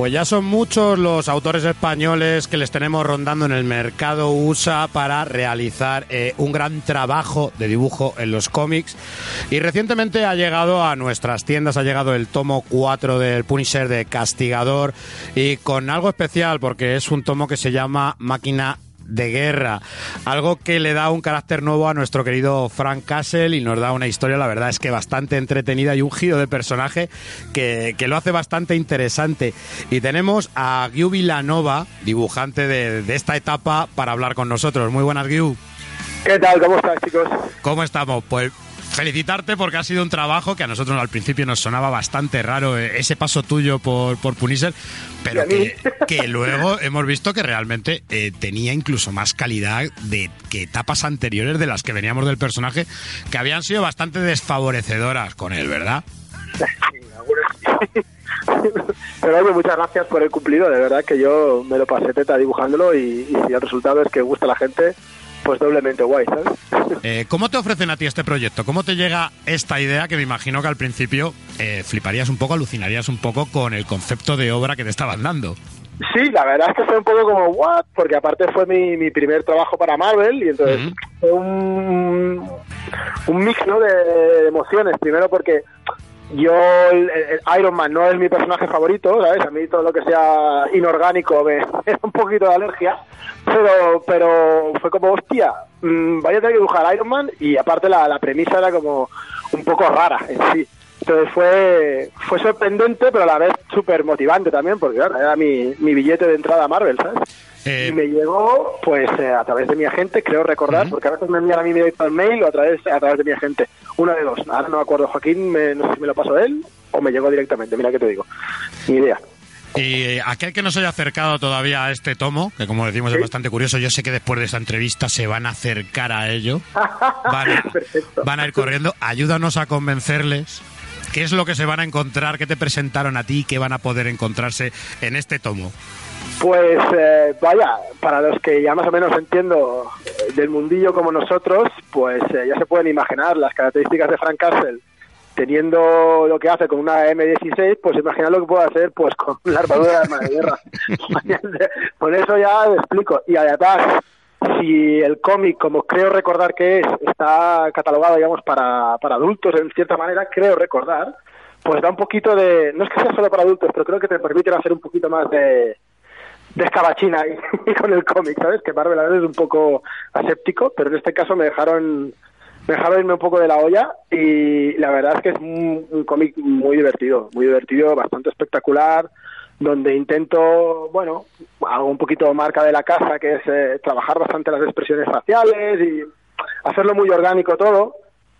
Pues ya son muchos los autores españoles que les tenemos rondando en el mercado USA para realizar eh, un gran trabajo de dibujo en los cómics. Y recientemente ha llegado a nuestras tiendas, ha llegado el tomo 4 del Punisher de Castigador y con algo especial porque es un tomo que se llama Máquina de guerra. Algo que le da un carácter nuevo a nuestro querido Frank Castle y nos da una historia, la verdad es que bastante entretenida y un giro de personaje que, lo hace bastante interesante. Y tenemos a Gyu Villanova, dibujante de, de esta etapa, para hablar con nosotros. Muy buenas, Gyu. ¿Qué tal? ¿Cómo estás, chicos? ¿Cómo estamos? Pues felicitarte porque ha sido un trabajo que a nosotros al principio nos sonaba bastante raro eh, ese paso tuyo por, por Punisher, pero que, luego hemos visto que realmente eh, tenía incluso más calidad de que etapas anteriores de las que veníamos del personaje, que habían sido bastante desfavorecedoras con él, ¿verdad? Sí, Pero oye, muchas gracias por el cumplido, de verdad que yo me lo pasé teta dibujándolo y, y si el resultado es que gusta a la gente, pues doblemente guay, ¿sabes? Eh, ¿Cómo te ofrecen a ti este proyecto? ¿Cómo te llega esta idea que me imagino que al principio eh, fliparías un poco, alucinarías un poco con el concepto de obra que te estaban dando? Sí, la verdad es que fue un poco como, ¿what? Porque aparte fue mi, mi primer trabajo para Marvel y entonces fue un, un mix ¿no? de emociones. Primero porque yo, el, Iron Man no es mi personaje favorito, ¿sabes? A mí todo lo que sea inorgánico me, da un poquito de alergia, pero, pero fue como, hostia, mmm, vaya a tener que dibujar Iron Man y aparte la, la premisa era como un poco rara en sí. Entonces fue, fue sorprendente, pero a la vez súper motivante también, porque era mi, mi billete de entrada a Marvel, ¿sabes? Eh, y me llegó, pues, eh, a través de mi agente, creo recordar, porque a veces me envían a mí directo el mail o a través, a través de mi agente. Una de dos. Ahora no me acuerdo, Joaquín, me, no sé si me lo pasó él o me llegó directamente. Mira qué te digo. Ni idea. Y eh, aquel que no se haya acercado todavía a este tomo, que como decimos es bastante curioso, yo sé que después de esta entrevista se van a acercar a ello, van a, van a ir corriendo, ayúdanos a convencerles qué es lo que se van a encontrar, qué te presentaron a ti, qué van a poder encontrarse en este tomo. Pues eh, vaya, para los que ya más o menos entiendo del mundillo como nosotros, pues eh, ya se pueden imaginar las características de Frank Castle teniendo lo que hace con una M16, pues imaginar lo que puede hacer pues con la armadura de arma de guerra. con eso ya lo explico. Y además, si el cómic, como creo recordar que es, está catalogado, digamos, para, para adultos en cierta manera, creo recordar, pues da un poquito de... No es que sea solo para adultos, pero creo que te permite hacer un poquito más de de escabachina y, con el cómic, ¿sabes? Que Marvel a veces es un poco aséptico, pero en este caso me dejaron me dejaron irme un poco de la olla y la verdad es que es un, cómic muy divertido, muy divertido, bastante espectacular, donde intento, bueno, hago un poquito marca de la casa, que es eh, trabajar bastante las expresiones faciales y hacerlo muy orgánico todo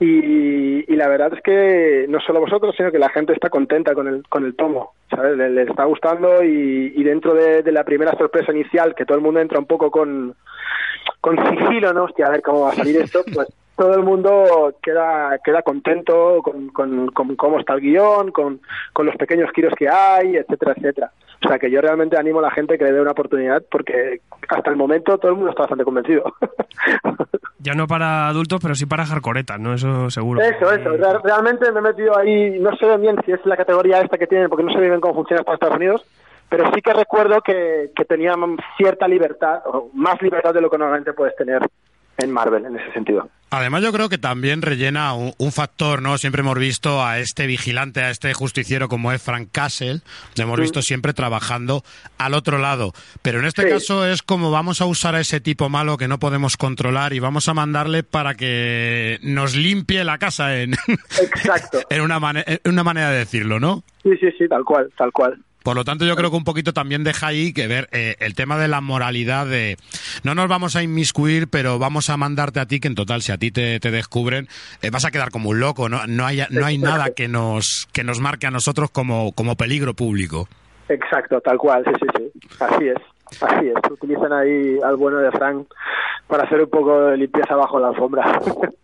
y, la verdad es que no solo vosotros, sino que la gente está contenta con el, con el tomo, ¿sabes? Le, está gustando y, dentro de, la primera sorpresa inicial, que todo el mundo entra un poco con, con sigilo, ¿no? Hostia, a ver cómo va a salir esto, pues todo el mundo queda, queda contento con, con, con cómo está el guion, con, con los pequeños giros que hay, etcétera, etcétera. O sea que yo realmente animo a la gente que le dé una oportunidad porque hasta el momento todo el mundo está bastante convencido. Ya no para adultos, pero sí para hardcoretas, ¿no? Eso seguro. Eso, eso. Realmente me he metido ahí, no sé bien si es la categoría esta que tienen, porque no sé bien cómo funciona para Estados Unidos, pero sí que recuerdo que, que tenía cierta libertad, o más libertad de lo que normalmente puedes tener en Marvel en ese sentido. Además yo creo que también rellena un, factor, ¿no? Siempre hemos visto a este vigilante, a este justiciero como es Frank Castle, lo hemos visto siempre trabajando al otro lado, pero en este caso es como vamos a usar a ese tipo malo que no podemos controlar y vamos a mandarle para que nos limpie la casa en, Exacto. en, una, en una manera de decirlo, ¿no? Sí, sí, sí, tal cual, tal cual. Por lo tanto, yo creo que un poquito también deja ahí que ver eh, el tema de la moralidad de no nos vamos a inmiscuir, pero vamos a mandarte a ti, que en total, si a ti te, descubren, eh, vas a quedar como un loco, ¿no? No hay, no hay nada que nos, que nos marque a nosotros como, como peligro público. Exacto, tal cual, sí, sí, sí. Así es, así es. Utilizan ahí al bueno de Frank para hacer un poco de limpieza bajo la alfombra.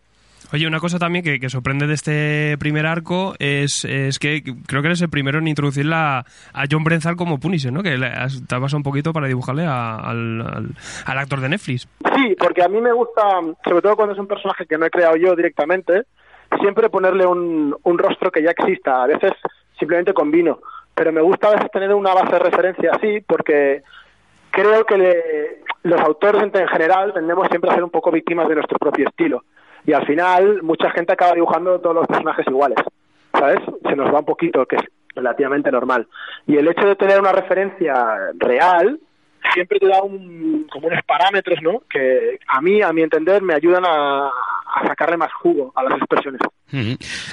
Oye, una cosa también que, sorprende de este primer arco es, que creo que eres el primero en introducirla a John Brenzal como Punisher, ¿no? Que te has un poquito para dibujarle al, al, actor de Netflix. Sí, porque a mí me gusta, sobre todo cuando es un personaje que no he creado yo directamente, siempre ponerle un, un rostro que ya exista. A veces simplemente combino pero me gusta a veces tener una base de referencia así porque creo que le- los autores en general tendemos siempre a ser un poco víctimas de nuestro propio estilo y al final mucha gente acaba dibujando todos los personajes iguales, ¿sabes? Se nos va un poquito, que es relativamente normal. Y el hecho de tener una referencia real siempre te da un, como unos parámetros, ¿no? Que a mí, a mi entender, me ayudan a, a sacarle más jugo a las expresiones.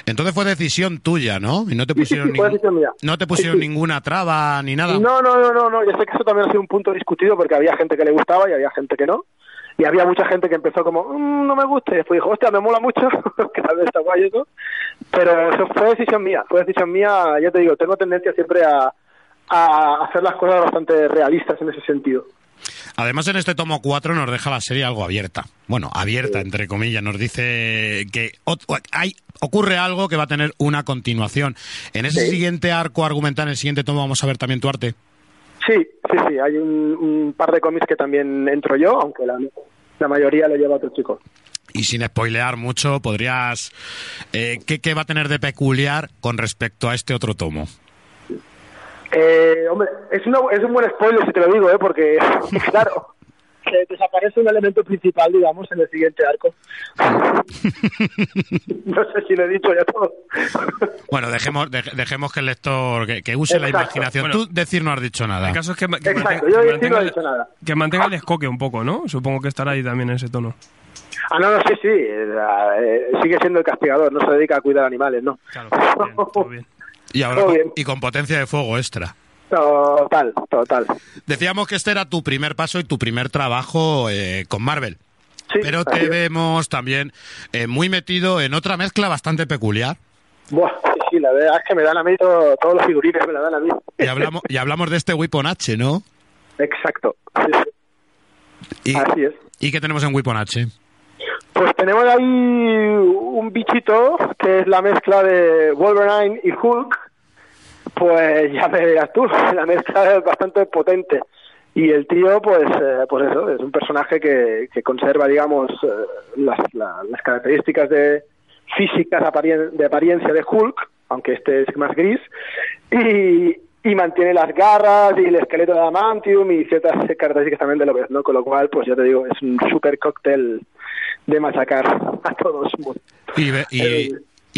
Entonces fue decisión tuya, ¿no? Y no te sí, pusieron, sí, fue ningún- decisión mía. no te pusieron Sí, sí. ninguna traba ni nada. No, no, no, no, no. Yo sé que eso también ha sido un punto discutido porque había gente que le gustaba y había gente que no. Y había mucha gente que empezó como, "Mm, no me gusta. Y después dijo, hostia, me mola mucho, que tal vez está guay eso. Pero eso fue decisión mía. Fue decisión mía, ya te digo, tengo tendencia siempre a, a hacer las cosas bastante realistas en ese sentido. Además, en este tomo 4 nos deja la serie algo abierta. Bueno, abierta, entre comillas. Nos dice que hay, ocurre algo que va a tener una continuación. En ese Sí. siguiente arco argumental, en el siguiente tomo, vamos a ver también tu arte. Sí, sí, sí. Hay un, un par de cómics que también entro yo, aunque la, la mayoría lo lleva otro chico. Y sin spoilear mucho, podrías... eh, ¿qué, qué va a tener de peculiar con respecto a este otro tomo? Eh, hombre, es, una- es un buen spoiler si te lo digo, ¿eh? porque, claro, que desaparece un elemento principal, digamos, en el siguiente arco. no sé si lo he dicho ya todo. Bueno, dejemos, dej- dejemos que el lector que, que use la imaginación. Bueno, Tú decir no has dicho nada. El caso es que, que Exacto, mantenga, yo que sí no mantenga he el- dicho nada. que mantenga el escoque un poco, ¿no? Supongo que estará ahí también en ese tono. Ah, no, no, sí, sí, eh, eh, sigue siendo el castigador, no se dedica a cuidar animales, ¿no? Claro, bien, todo bien. Y ahora Todo con- bien. y con potencia de fuego extra. Total, total. Decíamos que este era tu primer paso y tu primer trabajo eh, con Marvel. Sí, Pero te es. vemos también eh, muy metido en otra mezcla bastante peculiar. Buah, sí, sí, la verdad es que me dan a mí todo- todos los figurines, me la dan a mí. Y hablamos, y hablamos de este Weapon H, ¿no? Exacto, sí, sí, Y, así es. ¿Y qué tenemos en Weapon H? Pues tenemos ahí un bichito que es la mezcla de Wolverine y Hulk. Pues ya me dirás tú, la mezcla es bastante potente. Y el tío, pues, eh, pues eso, es un personaje que, que conserva, digamos, eh, las, la- las características de físicas aparien- de apariencia de Hulk, aunque este es más gris, y, y mantiene las garras y el esqueleto de Adamantium y ciertas características también de lo ¿no? Con lo cual, pues ya te digo, es un super cóctel de machacar a todos. Y.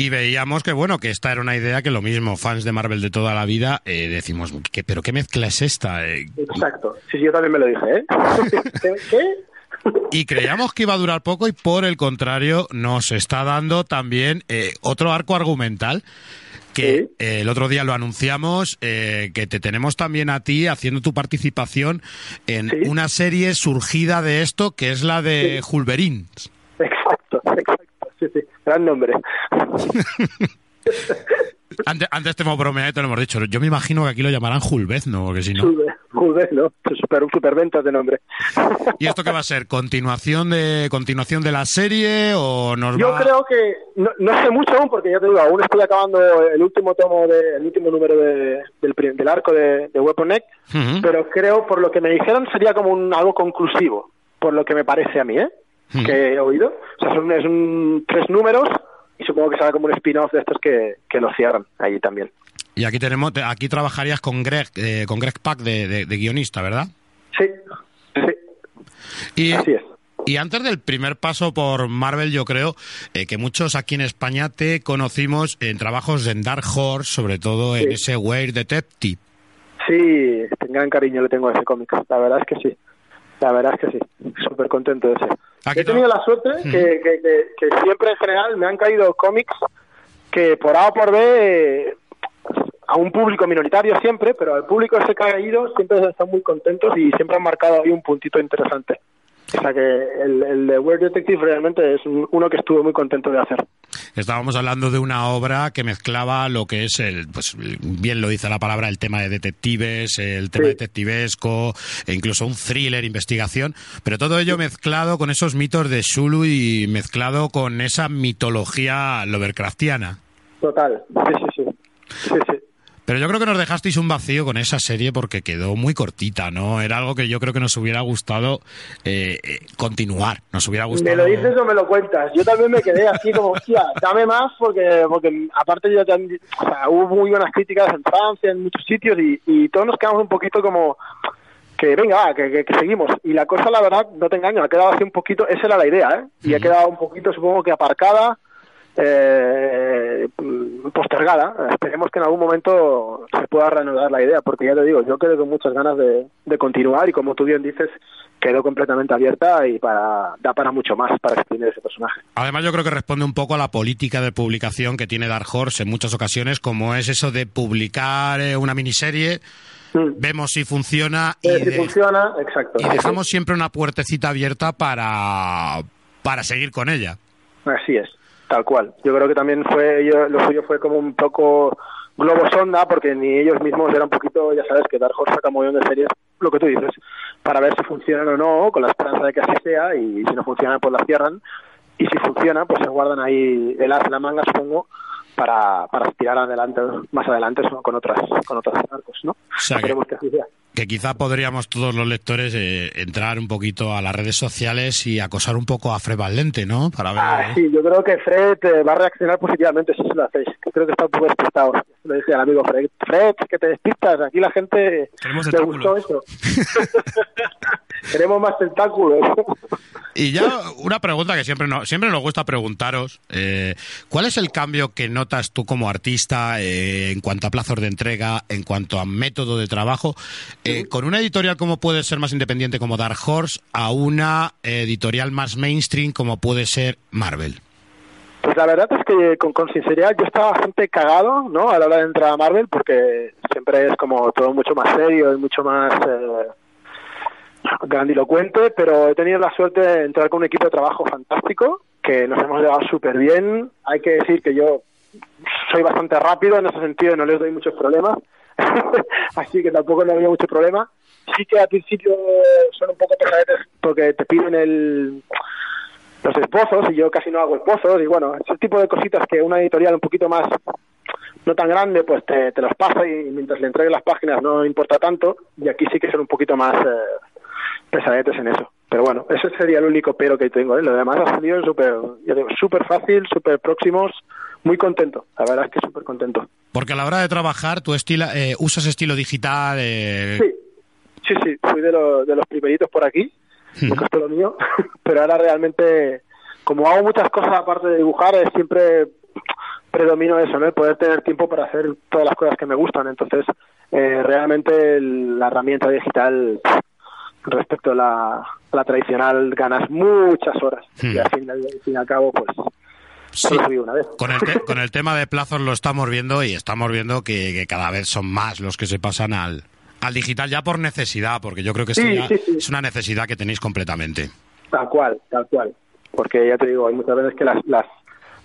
y veíamos que, bueno, que esta era una idea que lo mismo, fans de Marvel de toda la vida, eh, decimos, ¿qué, ¿pero qué mezcla es esta? Eh, Exacto. Sí, sí, yo también me lo dije, ¿eh? ¿Qué? Y creíamos que iba a durar poco y por el contrario nos está dando también eh, otro arco argumental que Sí. eh, el otro día lo anunciamos, eh, que te tenemos también a ti haciendo tu participación en Sí. una serie surgida de esto que es la de exacto. Sí, sí. Gran nombre. Antes, antes te hemos bromeado y te lo hemos dicho. Yo me imagino que aquí lo llamarán Hulvezno, porque si no. Sube, ¿no? Super, superventas de nombre. ¿Y esto qué va a ser? ¿Continuación de continuación de la serie o nos Yo va- creo que no, no sé mucho aún porque ya te digo, aún estoy acabando el último tomo, de, el último número de- del, del arco de, de Weapon Ujú. pero creo, por lo que me dijeron, sería como un, algo conclusivo, por lo que me parece a mí, ¿eh? Hmm. Que he oído. O sea, son es un, tres números y supongo que será como un spin-off de estos que, que lo cierran ahí también. Y aquí tenemos, te- aquí trabajarías con Greg, eh, con Greg Pak de, de- de guionista, ¿verdad? Sí, sí, Y, así es. y antes del primer paso por Marvel, yo creo eh, que muchos aquí en España te conocimos en trabajos en Dark Horse, sobre todo en ese Weird Detective. Sí, gran cariño le tengo a ese cómic. La verdad es que sí. La verdad es que sí. Súper contento de ese. Aquí He tenido la suerte que, que- que- que siempre en general me han caído cómics que por A o por B eh, a un público minoritario siempre, pero al público ese que ha caído siempre están muy contentos y siempre han marcado ahí un puntito interesante. O sea que el, el de Weird Detective realmente es un- uno que estuve muy contento de hacer. Estábamos hablando de una obra que mezclaba lo que es el, pues bien lo dice la palabra, el tema de detectives, el tema Sí. detectivesco, e incluso un thriller, investigación, pero todo ello mezclado con esos mitos de Zulu y mezclado con esa mitología Lovecraftiana. Total. Sí, sí, sí. Sí, sí. Pero yo creo que nos dejasteis un vacío con esa serie porque quedó muy cortita, ¿no? Era algo que yo creo que nos hubiera gustado eh, eh, continuar, nos hubiera gustado... ¿Me lo dices o me lo cuentas? Yo también me quedé así como, hostia, dame más porque, porque aparte yo también, o sea, hubo muy buenas críticas en Francia, en muchos sitios y, y todos nos quedamos un poquito como que venga, que, que, seguimos. Y la cosa, la verdad, no te engaño, ha quedado así un poquito, esa era la idea, ¿eh? Y ha quedado un poquito, supongo que aparcada, eh, postergada. Esperemos que en algún momento se pueda reanudar la idea, porque ya te digo, yo quedo con muchas ganas de, de continuar y como tú bien dices, quedó completamente abierta y para, da para mucho más para exprimir ese personaje. Además, yo creo que responde un poco a la política de publicación que tiene Dark Horse en muchas ocasiones, como es eso de publicar eh, una miniserie vemos si funciona y, si funciona, exacto. y dejamos siempre una puertecita abierta para, para seguir con ella. Así es, tal cual. Yo creo que también fue lo suyo fue como un poco globo sonda porque ni ellos mismos eran un poquito, ya sabes, que Dark Horse saca un montón de series, lo que tú dices, para ver si funcionan o no, con la esperanza de que así sea y si no funcionan pues la cierran y si funciona pues se guardan ahí el as en la manga supongo para, para tirar adelante más adelante con otras con otros arcos, ¿no? que, quizá podríamos todos los lectores eh, entrar un poquito a las redes sociales y acosar un poco a Fred Valente, ¿no? Para ver. Ah, sí, yo creo que Fred eh, va a reaccionar positivamente si se lo hacéis. Creo que está un poco despistado. Le dije al amigo Fred, Fred, que te despistas. Aquí la gente le gustó eso. Queremos más tentáculos. y ya una pregunta que siempre, no, siempre nos gusta preguntaros. Eh, ¿Cuál es el cambio que notas tú como artista eh, en cuanto a plazos de entrega, en cuanto a método de trabajo, eh, con una editorial como puede ser más independiente como Dark Horse a una editorial más mainstream como puede ser Marvel? Pues la verdad es que con, con, sinceridad yo estaba bastante cagado, ¿no? A la hora de entrar a Marvel porque siempre es como todo mucho más serio y mucho más eh, grandilocuente, pero he tenido la suerte de entrar con un equipo de trabajo fantástico, que nos hemos llevado súper bien. Hay que decir que yo soy bastante rápido en ese sentido, no les doy muchos problemas, así que tampoco no había mucho problema. Sí que al principio son un poco pesadetes porque te piden el los esposos y yo casi no hago esposos y bueno, ese tipo de cositas que una editorial un poquito más no tan grande pues te, te los pasa y mientras le entregues las páginas no importa tanto y aquí sí que son un poquito más eh, pesadetes en eso. Pero bueno, ese sería el único pero que tengo. ¿eh? Lo demás ha salido súper, súper fácil, súper próximos, muy contento. La verdad es que súper contento. Porque a la hora de trabajar, ¿tú estilo, eh, usas estilo digital? Eh... Sí, sí, sí. Fui de, de los primeritos por aquí. Me costó lo mío. pero ahora realmente, como hago muchas cosas aparte de dibujar, es siempre predomino eso, ¿no? El poder tener tiempo para hacer todas las cosas que me gustan. Entonces, eh, realmente la herramienta digital respecto a la, la tradicional ganas muchas horas y al fin, al fin y al cabo pues Sí. Una vez. Con, el con el tema de plazos lo estamos viendo y estamos viendo que, cada vez son más los que se pasan al, al digital ya por necesidad, porque yo creo que sí, es una necesidad que tenéis completamente. Tal cual, tal cual. Porque ya te digo, hay muchas veces que las, las,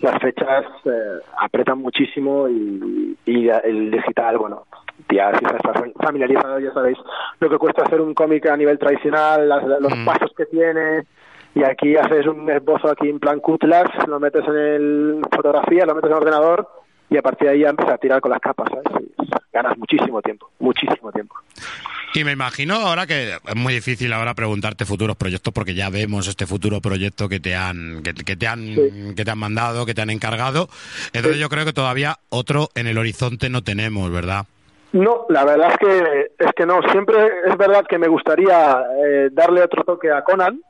las fechas eh, apretan muchísimo y, y el digital, bueno, ya si estás familiarizado ya sabéis lo que cuesta hacer un cómic a nivel tradicional, los mm. pasos que tiene y aquí haces un esbozo aquí en plan Cutlass, lo metes en el fotografía, lo metes en el ordenador y a partir de ahí ya empiezas a tirar con las capas, ¿sabes? ganas muchísimo tiempo, muchísimo tiempo. Y me imagino ahora que es muy difícil ahora preguntarte futuros proyectos porque ya vemos este futuro proyecto que te han que, te han que te han mandado, que te han encargado. Entonces yo creo que todavía otro en el horizonte no tenemos, ¿verdad? No, la verdad es que es que no. Siempre es verdad que me gustaría eh, darle otro toque a Conan.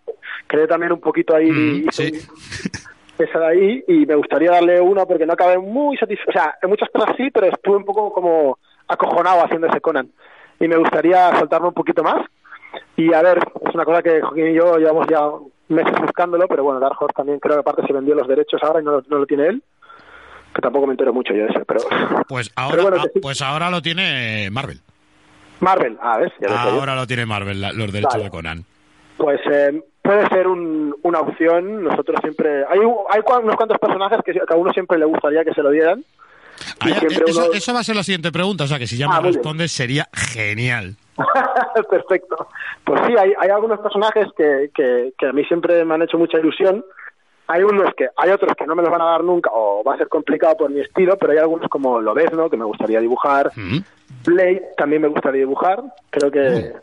Quedé también un poquito ahí. Mm, sí. Esa de ahí y me gustaría darle una porque no acabé muy satisfecho. O sea, en muchas cosas sí, pero estuve un poco como acojonado haciendo ese Conan. Y me gustaría soltarme un poquito más. Y a ver, es una cosa que Joaquín y yo llevamos ya meses buscándolo, pero bueno, Dark Horse también creo que aparte se vendió los derechos ahora y no, no lo tiene él que tampoco me entero mucho yo de eso, pero... Pues ahora, ah, pues ahora lo tiene Marvel. Marvel, a ver. Ya ahora lo tiene Marvel, los derechos de Conan. Pues eh, puede ser una opción. Nosotros siempre... Hay, hay unos cuantos personajes que a uno siempre le gustaría que se lo dieran. Ah, eso, va a ser la siguiente pregunta, o sea que si ya me ah, respondes sería genial. Perfecto. Pues sí, hay, hay algunos personajes que, que, que, a mí siempre me han hecho mucha ilusión hay unos que, hay otros que no me los van a dar nunca o va a ser complicado por mi estilo, pero hay algunos como Lobezno que me gustaría dibujar, Mm. Blade también me gustaría dibujar, creo que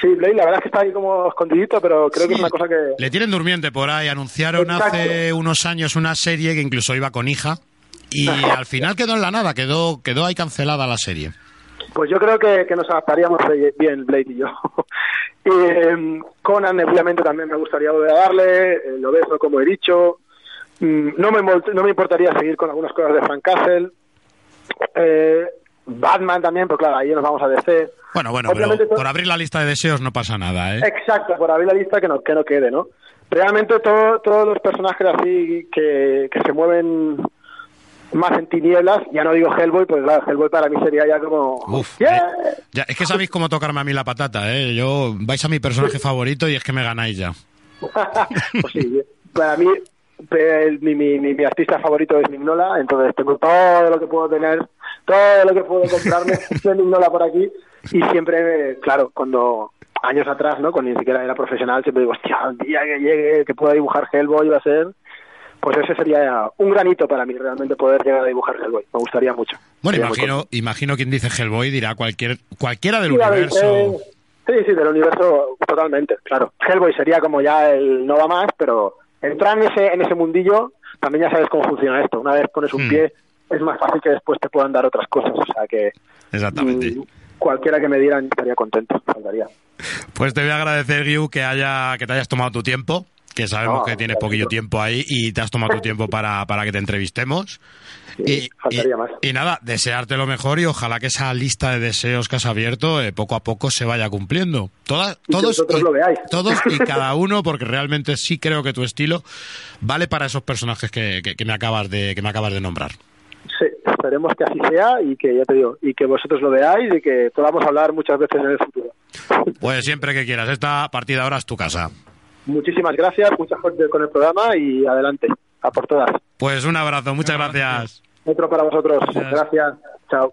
sí, Blade la verdad es que está ahí como escondidito, pero creo que es una cosa que Le tienen durmiente por ahí. Anunciaron Exacto. hace unos años una serie que incluso iba con hija. Y al final quedó en la nada, quedó, quedó ahí cancelada la serie. Pues yo creo que, que nos adaptaríamos bien, Blade y yo. y, eh, Conan, obviamente, también me gustaría volver a darle, eh, lo beso, como he dicho. Mm, no, me, no me importaría seguir con algunas cosas de Frank Castle. Eh, Batman también, pero claro, ahí nos vamos a DC. Bueno, bueno, pero Obviamente to- por abrir la lista de deseos no pasa nada, ¿eh? Exacto, por abrir la lista que no, que no quede, ¿no? Realmente todo- todos los personajes así que, que se mueven más en tinieblas, ya no digo Hellboy, pues claro, Hellboy para mí sería ya como... Uf, ¡Yeah! eh, ya, es que sabéis cómo tocarme a mí la patata, ¿eh? Yo vais a mi personaje favorito y es que me ganáis ya. pues sí, para mí mi, mi, mi, mi artista favorito es Mignola, entonces tengo todo lo que puedo tener, todo lo que puedo comprarme de Mignola por aquí y siempre, claro, cuando años atrás, ¿no? Cuando ni siquiera era profesional, siempre digo, hostia, el día que llegue, que pueda dibujar Hellboy va a ser... Pues ese sería un granito para mí, realmente poder llegar a dibujar Hellboy. Me gustaría mucho. Bueno, Sería imagino, imagino quien dice Hellboy dirá cualquier, cualquiera del Sí, universo. de- Sí, sí, del universo totalmente, claro. Hellboy sería como ya el no va más, pero entrar en ese, en ese mundillo también ya sabes cómo funciona esto. Una vez pones un Hmm. pie, es más fácil que después te puedan dar otras cosas. O sea que Exactamente. mm, cualquiera que me dieran estaría contento, faltaría. Pues te voy a agradecer, Guiu, que, haya, que te hayas tomado tu tiempo, que sabemos No, que tienes poquillo tiempo ahí y te has tomado tu tiempo para, para que te entrevistemos. Sí, más. y nada, desearte lo mejor y ojalá que esa lista de deseos que has abierto eh, poco a poco se vaya cumpliendo. Todas, Y todos, vosotros lo veáis. todos y cada uno, porque realmente sí creo que tu estilo vale para esos personajes que, que- que me acabas de, que me acabas de nombrar. Sí, esperemos que así sea y que, ya te digo, y que vosotros lo veáis y que podamos hablar muchas veces en el futuro. Pues siempre que quieras, esta partida ahora es tu casa. Muchísimas gracias, mucha suerte con el programa y adelante, a por todas. Pues un abrazo, muchas gracias. Otro para vosotros. Gracias. Gracias. Chao.